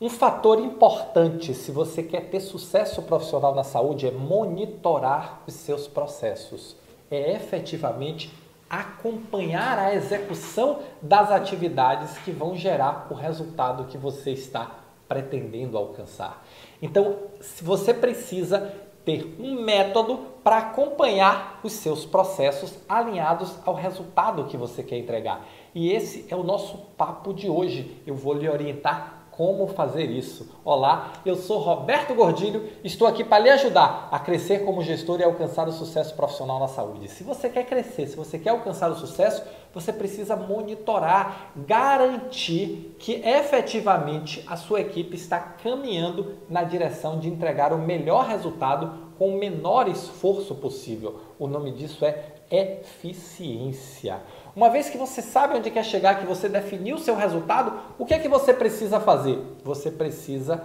Um fator importante se você quer ter sucesso profissional na saúde é monitorar os seus processos. É efetivamente acompanhar a execução das atividades que vão gerar o resultado que você está pretendendo alcançar. Então, se você precisa ter um método para acompanhar os seus processos alinhados ao resultado que você quer entregar. E esse é o nosso papo de hoje. Eu vou lhe orientar como fazer isso. Olá, eu sou Roberto Gordilho, estou aqui para lhe ajudar a crescer como gestor e alcançar o sucesso profissional na saúde. Se você quer crescer, se você quer alcançar o sucesso, você precisa monitorar, garantir que efetivamente a sua equipe está caminhando na direção de entregar o melhor resultado com o menor esforço possível. O nome disso é eficiência. Uma vez que você sabe onde quer chegar, que você definiu o seu resultado, o que é que você precisa fazer? Você precisa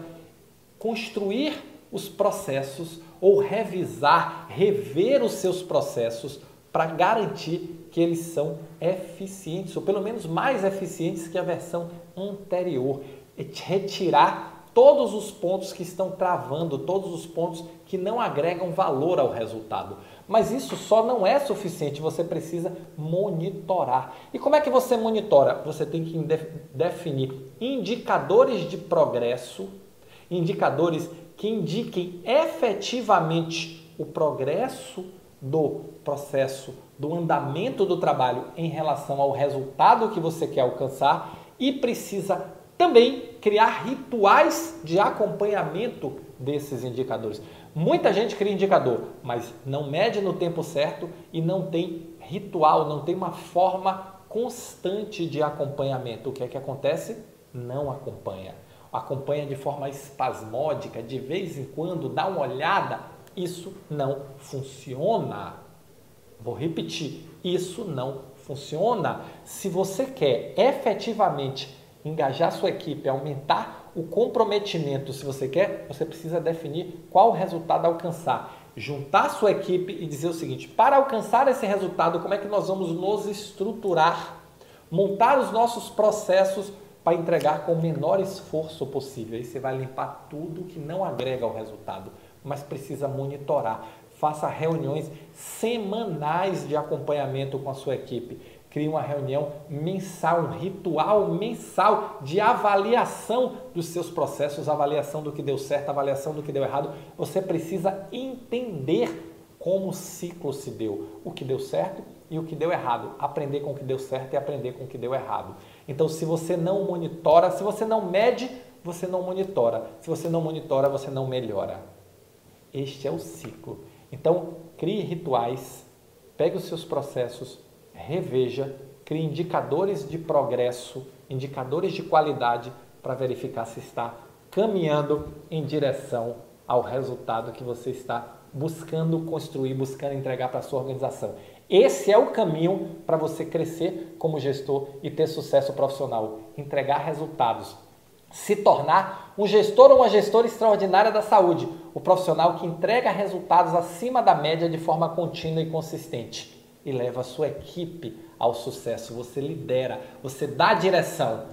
construir os processos ou revisar, rever os seus processos para garantir que eles são eficientes, ou pelo menos mais eficientes que a versão anterior. E retirar todos os pontos que estão travando, todos os pontos que não agregam valor ao resultado. Mas isso só não é suficiente, você precisa monitorar. E como é que você monitora? Você tem que definir indicadores de progresso, indicadores que indiquem efetivamente o progresso do processo, do andamento do trabalho em relação ao resultado que você quer alcançar e precisa também criar rituais de acompanhamento desses indicadores. Muita gente cria indicador, mas não mede no tempo certo e não tem ritual, não tem uma forma constante de acompanhamento. O que é que acontece? Não acompanha. Acompanha de forma espasmódica, de vez em quando, dá uma olhada. Isso não funciona. Vou repetir: isso não funciona. Se você quer efetivamente engajar sua equipe, aumentar o comprometimento, se você quer, você precisa definir qual resultado alcançar. Juntar sua equipe e dizer o seguinte: para alcançar esse resultado, como é que nós vamos nos estruturar? Montar os nossos processos para entregar com o menor esforço possível. Aí você vai limpar tudo que não agrega ao resultado, mas precisa monitorar. Faça reuniões semanais de acompanhamento com a sua equipe crie uma reunião mensal, um ritual mensal de avaliação dos seus processos, avaliação do que deu certo, avaliação do que deu errado. Você precisa entender como o ciclo se deu, o que deu certo e o que deu errado, aprender com o que deu certo e aprender com o que deu errado. Então, se você não monitora, se você não mede, você não monitora. Se você não monitora, você não melhora. Este é o ciclo. Então, crie rituais, pegue os seus processos, reveja, crie indicadores de progresso, indicadores de qualidade para verificar se está caminhando em direção ao resultado que você está buscando construir, buscando entregar para a sua organização. Esse é o caminho para você crescer como gestor e ter sucesso profissional, entregar resultados, se tornar um gestor ou uma gestora extraordinária da saúde, o profissional que entrega resultados acima da média de forma contínua e consistente e leva a sua equipe ao sucesso. Você lidera, você dá direção.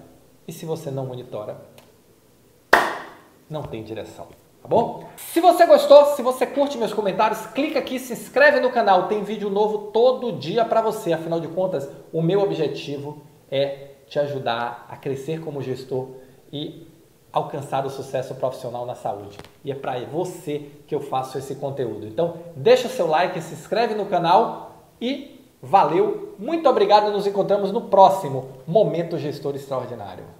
E se você não monitora, não tem direção. Tá bom? Se você gostou, se você curte meus comentários, clica aqui, se inscreve no canal. Tem vídeo novo todo dia para você. Afinal de contas, o meu objetivo é te ajudar a crescer como gestor e alcançar o sucesso profissional na saúde. E é para você que eu faço esse conteúdo. Então, deixa o seu like, se inscreve no canal e valeu, muito obrigado. Nos encontramos no próximo Momento Gestor Extraordinário.